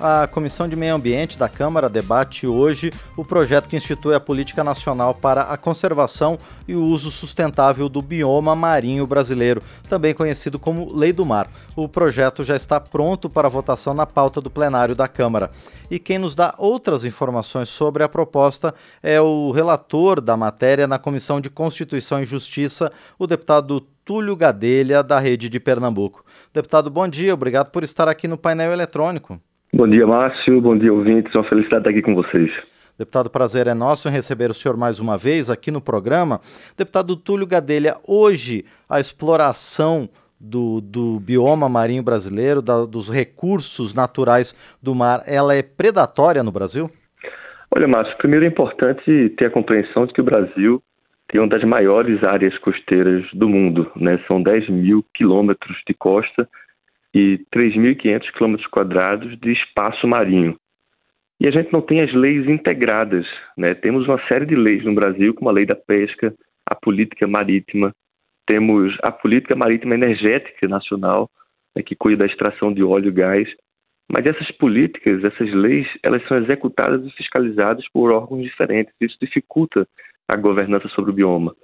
A Comissão de Meio Ambiente da Câmara debate hoje o projeto que institui a Política Nacional para a Conservação e o Uso Sustentável do Bioma Marinho Brasileiro, também conhecido como Lei do Mar. O projeto já está pronto para votação na pauta do plenário da Câmara. E quem nos dá outras informações sobre a proposta é o relator da matéria na Comissão de Constituição e Justiça, o deputado Túlio Gadelha, da Rede de Pernambuco. Deputado, bom dia, obrigado por estar aqui no painel eletrônico. Bom dia, Márcio. Bom dia, ouvintes. Uma felicidade estar aqui com vocês. Deputado, prazer é nosso em receber o senhor mais uma vez aqui no programa. Deputado Túlio Gadelha, hoje a exploração do, do bioma marinho brasileiro, da, dos recursos naturais do mar, ela é predatória no Brasil? Olha, Márcio, primeiro é importante ter a compreensão de que o Brasil tem uma das maiores áreas costeiras do mundo. Né? São 10 mil quilômetros de costa e 3.500 quilômetros quadrados de espaço marinho. E a gente não tem as leis integradas. Né? Temos uma série de leis no Brasil, como a lei da pesca, a política marítima, temos a política marítima energética nacional, né, que cuida da extração de óleo e gás. Mas essas políticas, essas leis, elas são executadas e fiscalizadas por órgãos diferentes. Isso dificulta a governança sobre o bioma.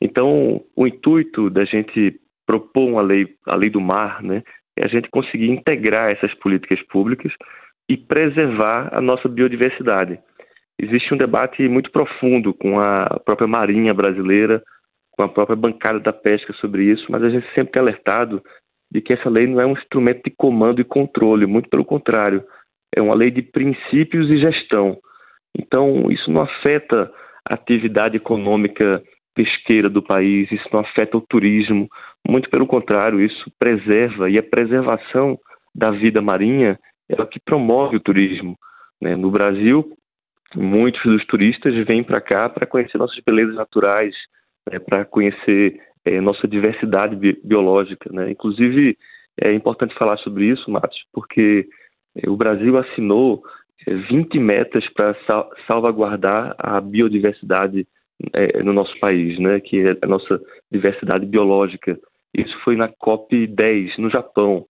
Então, o intuito da gente propor uma lei, a lei do mar, né, é a gente conseguir integrar essas políticas públicas e preservar a nossa biodiversidade. Existe um debate muito profundo com a própria Marinha brasileira, com a própria bancada da pesca sobre isso, mas a gente sempre tem alertado de que essa lei não é um instrumento de comando e controle, muito pelo contrário, é uma lei de princípios e gestão. Então, isso não afeta a atividade econômica pesqueira do país, isso não afeta o turismo, muito pelo contrário, isso preserva e a preservação da vida marinha é o que promove o turismo. Né? No Brasil, muitos dos turistas vêm para cá para conhecer nossas belezas naturais, né? para conhecer é, nossa diversidade bi biológica. Né? Inclusive, é importante falar sobre isso, Matos, porque é, o Brasil assinou 20 é, metas para sal salvaguardar a biodiversidade é, no nosso país, né, que é a nossa diversidade biológica. Isso foi na COP 10 no Japão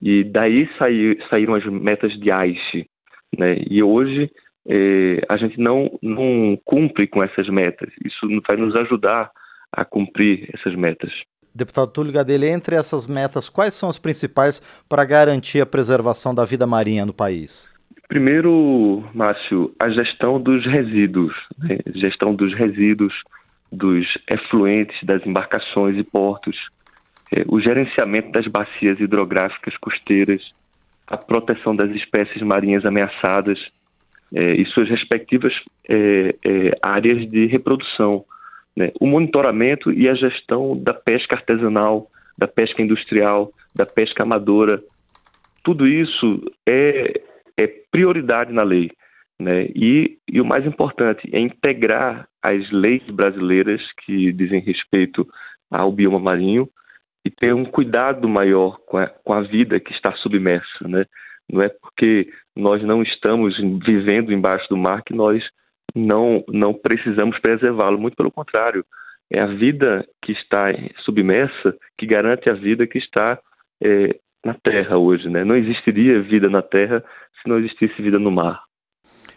e daí saiu, saíram as metas de Aichi, né? E hoje é, a gente não não cumpre com essas metas. Isso vai nos ajudar a cumprir essas metas. Deputado Túlio Gadelha, entre essas metas, quais são as principais para garantir a preservação da vida marinha no país? Primeiro, Márcio, a gestão dos resíduos, né? gestão dos resíduos, dos efluentes das embarcações e portos, é, o gerenciamento das bacias hidrográficas costeiras, a proteção das espécies marinhas ameaçadas é, e suas respectivas é, é áreas de reprodução, né? o monitoramento e a gestão da pesca artesanal, da pesca industrial, da pesca amadora. Tudo isso é é prioridade na lei. Né? E, e o mais importante é integrar as leis brasileiras que dizem respeito ao bioma marinho e ter um cuidado maior com a, com a vida que está submersa. Né? Não é porque nós não estamos vivendo embaixo do mar que nós não, não precisamos preservá-lo. Muito pelo contrário, é a vida que está submersa que garante a vida que está é, na Terra hoje. Né? Não existiria vida na Terra se não existisse vida no mar.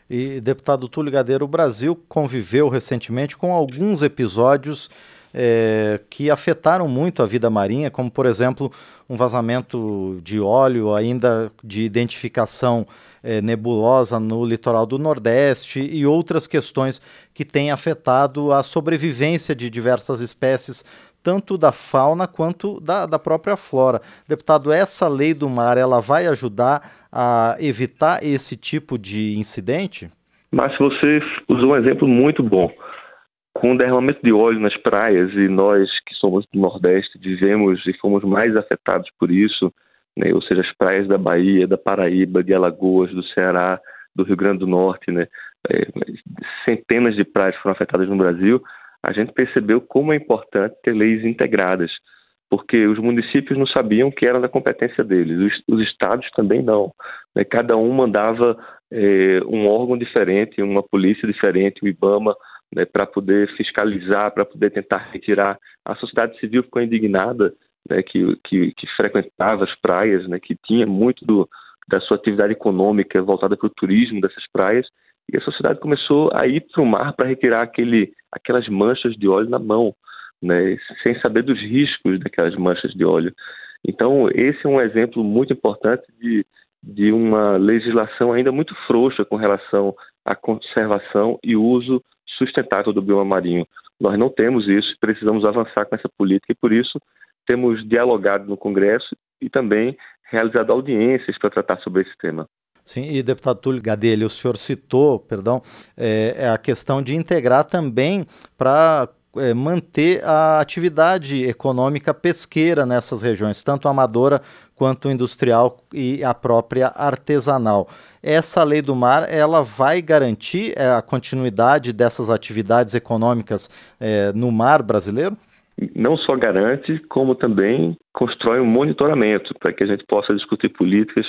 E, deputado Túlio Gadeiro, o Brasil conviveu recentemente com alguns episódios é, que afetaram muito a vida marinha, como, por exemplo, um vazamento de óleo ainda de identificação é, nebulosa no litoral do Nordeste e outras questões que têm afetado a sobrevivência de diversas espécies tanto da fauna quanto da, da própria flora. Deputado, essa lei do mar ela vai ajudar a evitar esse tipo de incidente? Mas você usou um exemplo muito bom. Com o derramamento de óleo nas praias, e nós que somos do Nordeste vivemos e fomos mais afetados por isso, né? ou seja, as praias da Bahia, da Paraíba, de Alagoas, do Ceará, do Rio Grande do Norte, né? É, centenas de praias foram afetadas no Brasil a gente percebeu como é importante ter leis integradas, porque os municípios não sabiam que era da competência deles, os, os estados também não. Né? Cada um mandava é, um órgão diferente, uma polícia diferente, o IBAMA, né, para poder fiscalizar, para poder tentar retirar. A sociedade civil ficou indignada né, que, que, que, frequentava as praias, né, que tinha muito do, da sua atividade econômica voltada para o turismo dessas praias, e a sociedade começou a ir para o mar para retirar aquele, aquelas manchas de óleo na mão, né, sem saber dos riscos daquelas manchas de óleo. Então, esse é um exemplo muito importante de, de uma legislação ainda muito frouxa com relação à conservação e uso sustentável do bioma marinho. Nós não temos isso, precisamos avançar com essa política e, por isso, temos dialogado no Congresso e também realizado audiências para tratar sobre esse tema. Sim, e deputado Túlio Gadelha, o senhor citou, perdão, é, é a questão de integrar também para é, manter a atividade econômica pesqueira nessas regiões, tanto amadora quanto industrial e a própria artesanal. Essa lei do mar, ela vai garantir é, a continuidade dessas atividades econômicas é, no mar brasileiro? Não só garante, como também constrói um monitoramento para que a gente possa discutir políticas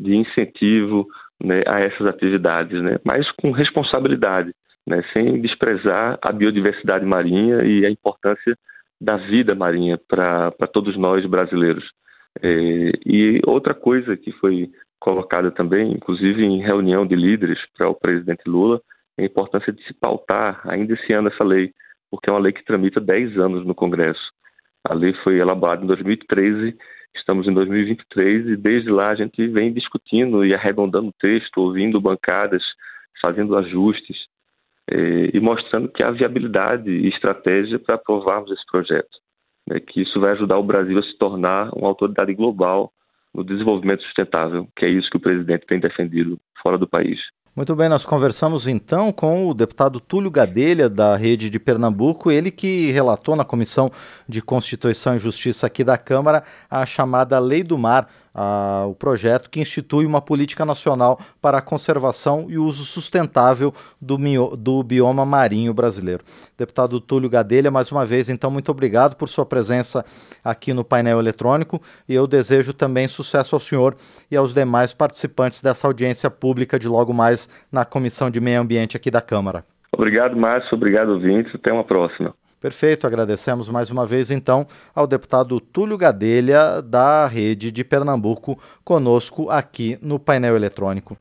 de incentivo né, a essas atividades, né, mas com responsabilidade, né, sem desprezar a biodiversidade marinha e a importância da vida marinha para todos nós brasileiros. É, e outra coisa que foi colocada também, inclusive em reunião de líderes para o presidente Lula, é a importância de se pautar ainda esse ano essa lei, porque é uma lei que tramita 10 anos no Congresso. A lei foi elaborada em 2013 Estamos em 2023 e desde lá a gente vem discutindo e arredondando o texto, ouvindo bancadas, fazendo ajustes eh, e mostrando que há viabilidade e estratégia para aprovarmos esse projeto. Né, que isso vai ajudar o Brasil a se tornar uma autoridade global no desenvolvimento sustentável, que é isso que o presidente tem defendido fora do país. Muito bem, nós conversamos então com o deputado Túlio Gadelha, da Rede de Pernambuco, ele que relatou na Comissão de Constituição e Justiça aqui da Câmara a chamada Lei do Mar, o projeto que institui uma política nacional para a conservação e uso sustentável do, do bioma marinho brasileiro. Deputado Túlio Gadelha, mais uma vez, então, muito obrigado por sua presença aqui no painel eletrônico e eu desejo também sucesso ao senhor e aos demais participantes dessa audiência pública de logo mais na Comissão de Meio Ambiente aqui da Câmara. Obrigado, Márcio. Obrigado, ouvintes. Até uma próxima. Perfeito, agradecemos mais uma vez então ao deputado Túlio Gadelha, da Rede de Pernambuco, conosco aqui no painel eletrônico.